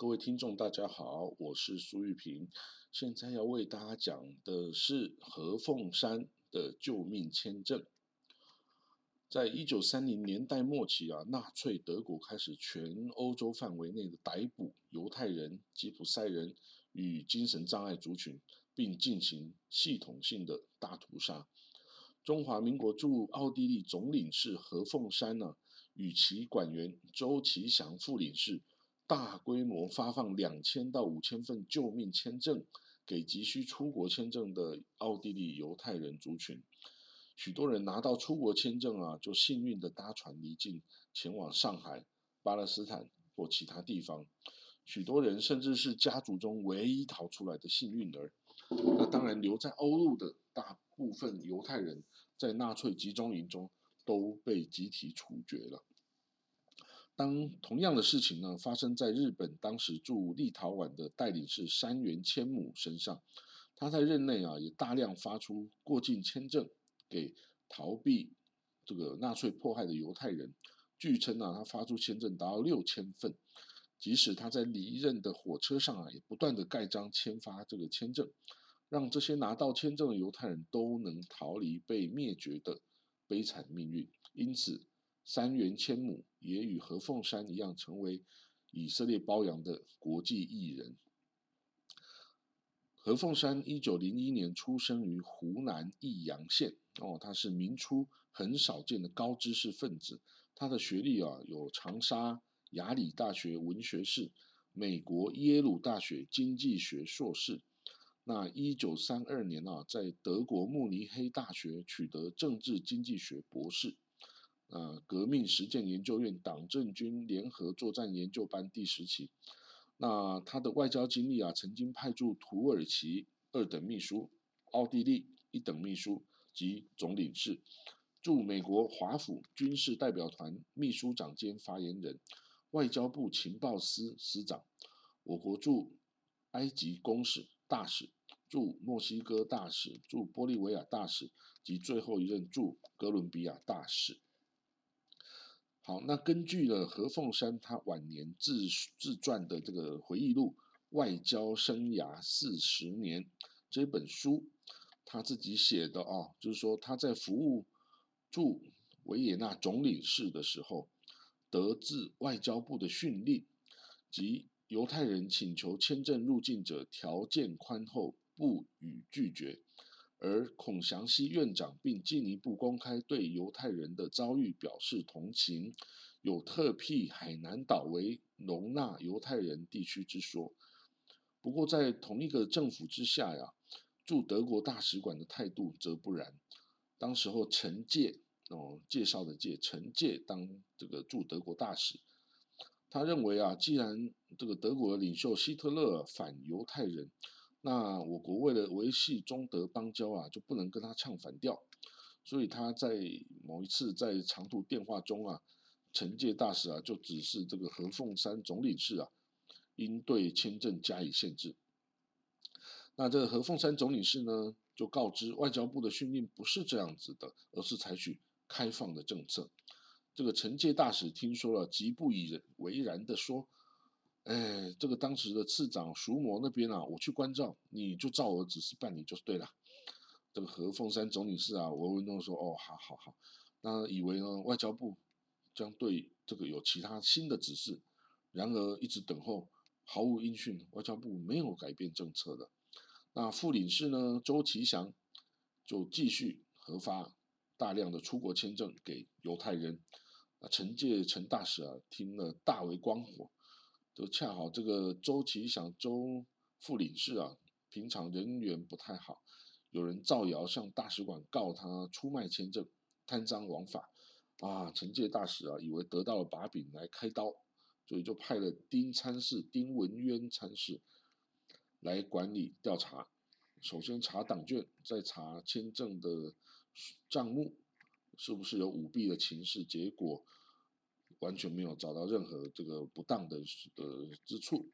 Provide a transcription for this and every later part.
各位听众，大家好，我是苏玉平。现在要为大家讲的是何凤山的救命签证。在一九三零年代末期啊，纳粹德国开始全欧洲范围内的逮捕犹太人、吉普赛人与精神障碍族群，并进行系统性的大屠杀。中华民国驻奥地利总领事何凤山呢，与其管员周其祥副领事。大规模发放两千到五千份救命签证给急需出国签证的奥地利犹太人族群，许多人拿到出国签证啊，就幸运的搭船离境前往上海、巴勒斯坦或其他地方。许多人甚至是家族中唯一逃出来的幸运儿。那当然，留在欧陆的大部分犹太人在纳粹集中营中都被集体处决了。当同样的事情呢发生在日本当时驻立陶宛的代理是山原千亩身上，他在任内啊也大量发出过境签证给逃避这个纳粹迫害的犹太人，据称啊他发出签证达到六千份，即使他在离任的火车上啊也不断的盖章签发这个签证，让这些拿到签证的犹太人都能逃离被灭绝的悲惨命运，因此。三元千亩也与何凤山一样，成为以色列包养的国际艺人。何凤山一九零一年出生于湖南益阳县，哦，他是明初很少见的高知识分子。他的学历啊，有长沙雅礼大学文学士、美国耶鲁大学经济学硕士。那一九三二年啊，在德国慕尼黑大学取得政治经济学博士。呃，革命实践研究院党政军联合作战研究班第十期。那他的外交经历啊，曾经派驻土耳其二等秘书、奥地利一等秘书及总领事，驻美国华府军事代表团秘书长兼发言人，外交部情报司司长，我国驻埃及公使大使，驻墨西哥大使，驻玻利维亚大使及最后一任驻哥伦比亚大使。好，那根据了何凤山他晚年自自传的这个回忆录《外交生涯四十年》这本书，他自己写的啊，就是说他在服务驻维也纳总领事的时候，得自外交部的训令，即犹太人请求签证入境者条件宽厚，不予拒绝。而孔祥熙院长并进一步公开对犹太人的遭遇表示同情，有特辟海南岛为容纳犹太人地区之说。不过，在同一个政府之下呀，驻德国大使馆的态度则不然。当时候陈介哦介绍的介陈介当这个驻德国大使，他认为啊，既然这个德国的领袖希特勒反犹太人。那我国为了维系中德邦交啊，就不能跟他唱反调，所以他在某一次在长途电话中啊，陈介大使啊就指示这个何凤山总领事啊，应对签证加以限制。那这个何凤山总领事呢，就告知外交部的训令不是这样子的，而是采取开放的政策。这个陈介大使听说了，极不以为然的说。哎，这个当时的次长熟模那边啊，我去关照，你就照我指示办理就是对了。这个何凤山总领事啊，我文中说，哦，好好好，那以为呢外交部将对这个有其他新的指示，然而一直等候毫无音讯，外交部没有改变政策的。那副领事呢周其祥就继续核发大量的出国签证给犹太人。啊，陈介陈大使啊听了大为光火。就恰好这个周其祥周副领事啊，平常人缘不太好，有人造谣向大使馆告他出卖签证、贪赃枉法，啊，陈戒大使啊以为得到了把柄来开刀，所以就派了丁参事丁文渊参事来管理调查，首先查党卷，再查签证的账目，是不是有舞弊的情势，结果。完全没有找到任何这个不当的呃之处。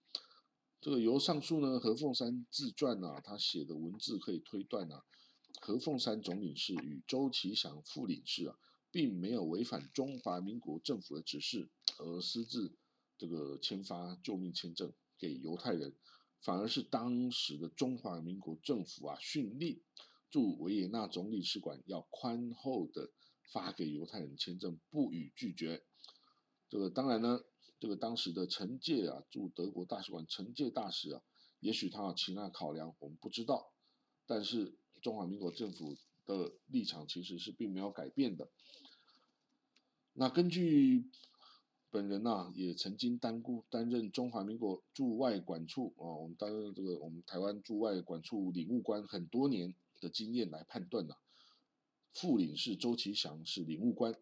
这个由上述呢何凤山自传啊，他写的文字可以推断啊，何凤山总领事与周其祥副领事啊，并没有违反中华民国政府的指示而私自这个签发救命签证给犹太人，反而是当时的中华民国政府啊训令驻维也纳总领事馆要宽厚的发给犹太人签证，不予拒绝。这个当然呢，这个当时的陈介啊驻德国大使馆陈介大使啊，也许他有其他考量，我们不知道。但是中华民国政府的立场其实是并没有改变的。那根据本人呐，也曾经担顾担任中华民国驻外管处啊，我们担任这个我们台湾驻外管处领务官很多年的经验来判断呐，副领事周其祥是领务官，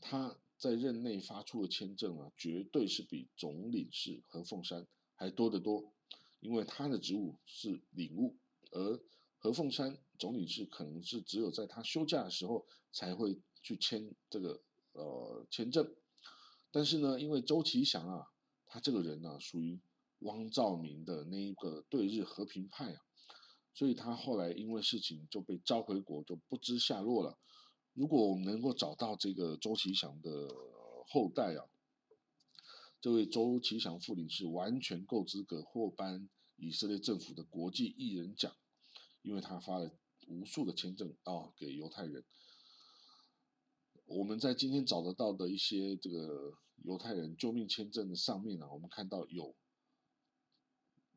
他在任内发出的签证啊，绝对是比总领事何凤山还多得多，因为他的职务是领务，而何凤山总领事可能是只有在他休假的时候才会去签这个呃签证，但是呢，因为周其祥啊，他这个人呢属于汪兆铭的那一个对日和平派啊，所以他后来因为事情就被召回国，就不知下落了。如果我们能够找到这个周其祥的后代啊，这位周其祥副领事完全够资格获颁以色列政府的国际艺人奖。因为他发了无数的签证啊给犹太人，我们在今天找得到的一些这个犹太人救命签证的上面呢，我们看到有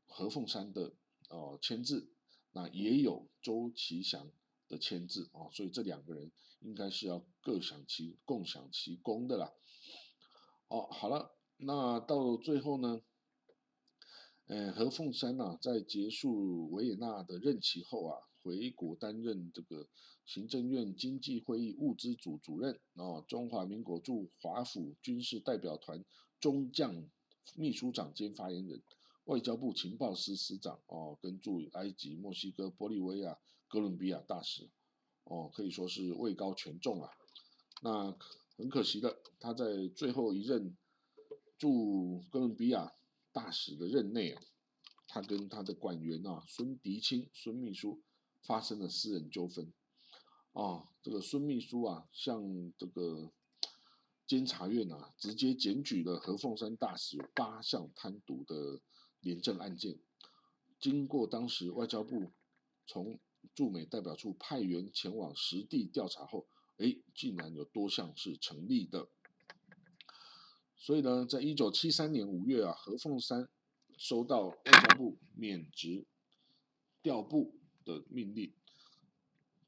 何凤山的哦签字，那也有周其祥的签字啊，所以这两个人应该是要各享其共享其功的啦。哦，好了，那到最后呢？呃，何凤山呐，在结束维也纳的任期后啊，回国担任这个行政院经济会议物资组主任哦，中华民国驻华府军事代表团中将秘书长兼发言人，外交部情报司司长哦，跟驻埃及、墨西哥、玻利维亚、哥伦比亚大使哦，可以说是位高权重啊。那很可惜的，他在最后一任驻哥伦比亚。大使的任内啊，他跟他的管员啊孙迪清孙秘书发生了私人纠纷啊。这个孙秘书啊，向这个监察院啊，直接检举了何凤山大使八项贪渎的廉政案件。经过当时外交部从驻美代表处派员前往实地调查后，哎，竟然有多项是成立的。所以呢，在一九七三年五月啊，何凤山收到外交部免职调部的命令，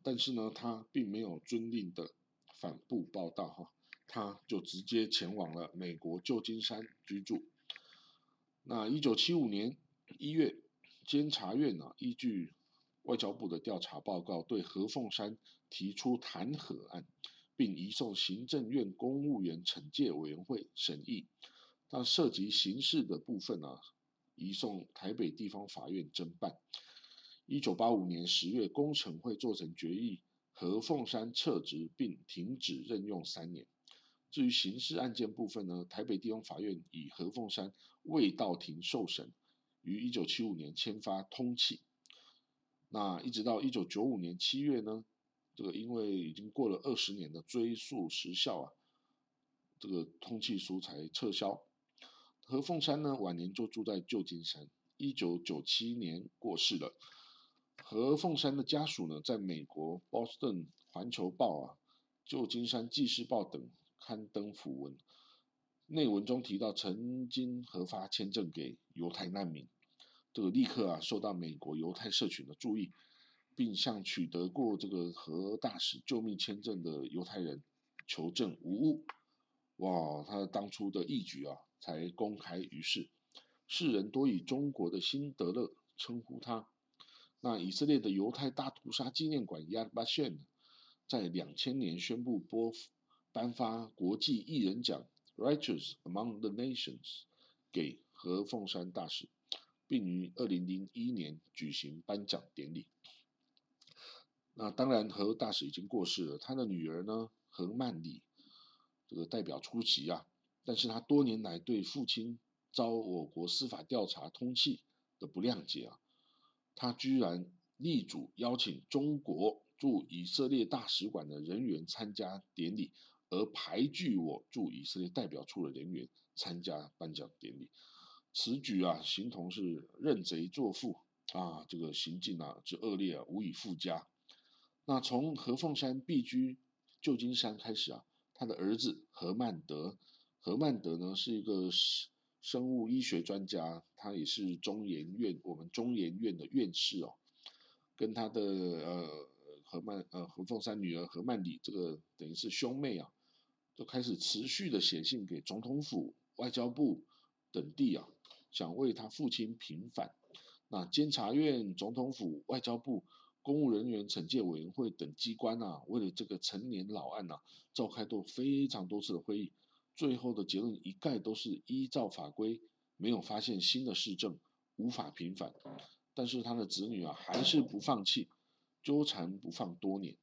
但是呢，他并没有遵令的反部报道哈，他就直接前往了美国旧金山居住。那一九七五年一月，监察院呢依据外交部的调查报告，对何凤山提出弹劾案。并移送行政院公务员惩戒委员会审议，但涉及刑事的部分呢，移送台北地方法院侦办。一九八五年十月，工程会做成决议，何凤山撤职并停止任用三年。至于刑事案件部分呢，台北地方法院以何凤山未到庭受审，于一九七五年签发通气。那一直到一九九五年七月呢？这个因为已经过了二十年的追溯时效啊，这个通气书才撤销。何凤山呢晚年就住在旧金山，一九九七年过世了。何凤山的家属呢，在美国《Boston 环球报》啊、《旧金山纪事报》等刊登讣文，内文中提到曾经核发签证给犹太难民，这个立刻啊受到美国犹太社群的注意。并向取得过这个和大使救命签证的犹太人求证无误。哇，他当初的义举啊，才公开于世，世人多以中国的辛德勒称呼他。那以色列的犹太大屠杀纪念馆 Yad Vashem 在两千年宣布拨颁发国际艺人奖 Righteous Among the Nations 给何凤山大使，并于二零零一年举行颁奖典礼。那当然，何大使已经过世了。他的女儿呢，何曼里，这个代表出席啊。但是他多年来对父亲遭我国司法调查通缉的不谅解啊，他居然力主邀请中国驻以色列大使馆的人员参加典礼，而排拒我驻以色列代表处的人员参加颁奖典礼。此举啊，形同是认贼作父啊，这个行径啊之恶劣啊，无以复加。那从何凤山避居旧金山开始啊，他的儿子何曼德，何曼德呢是一个生物医学专家，他也是中研院我们中研院的院士哦，跟他的呃何曼呃何凤山女儿何曼里这个等于是兄妹啊，就开始持续的写信给总统府、外交部等地啊，想为他父亲平反。那监察院、总统府、外交部。公务人员惩戒委员会等机关啊，为了这个陈年老案呐，召开过非常多次的会议，最后的结论一概都是依照法规，没有发现新的市政，无法平反。但是他的子女啊，还是不放弃，纠缠不放多年。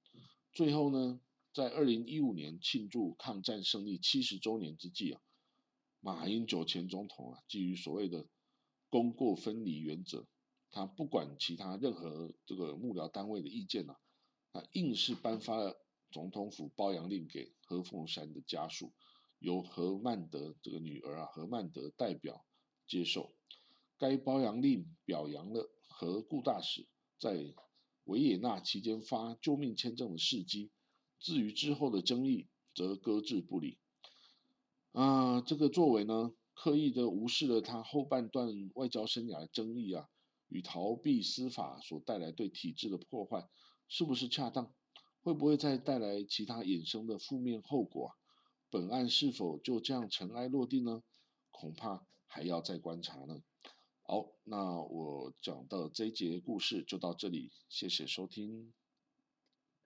最后呢，在二零一五年庆祝抗战胜利七十周年之际啊，马英九前总统啊，基于所谓的功过分离原则。他不管其他任何这个幕僚单位的意见呐，啊，硬是颁发了总统府褒扬令给何凤山的家属，由何曼德这个女儿啊何曼德代表接受。该褒扬令表扬了何顾大使在维也纳期间发救命签证的事迹，至于之后的争议则搁置不理。啊，这个作为呢，刻意的无视了他后半段外交生涯的争议啊。与逃避司法所带来对体制的破坏，是不是恰当？会不会再带来其他衍生的负面后果？本案是否就这样尘埃落定呢？恐怕还要再观察呢。好，那我讲的这一节故事就到这里，谢谢收听。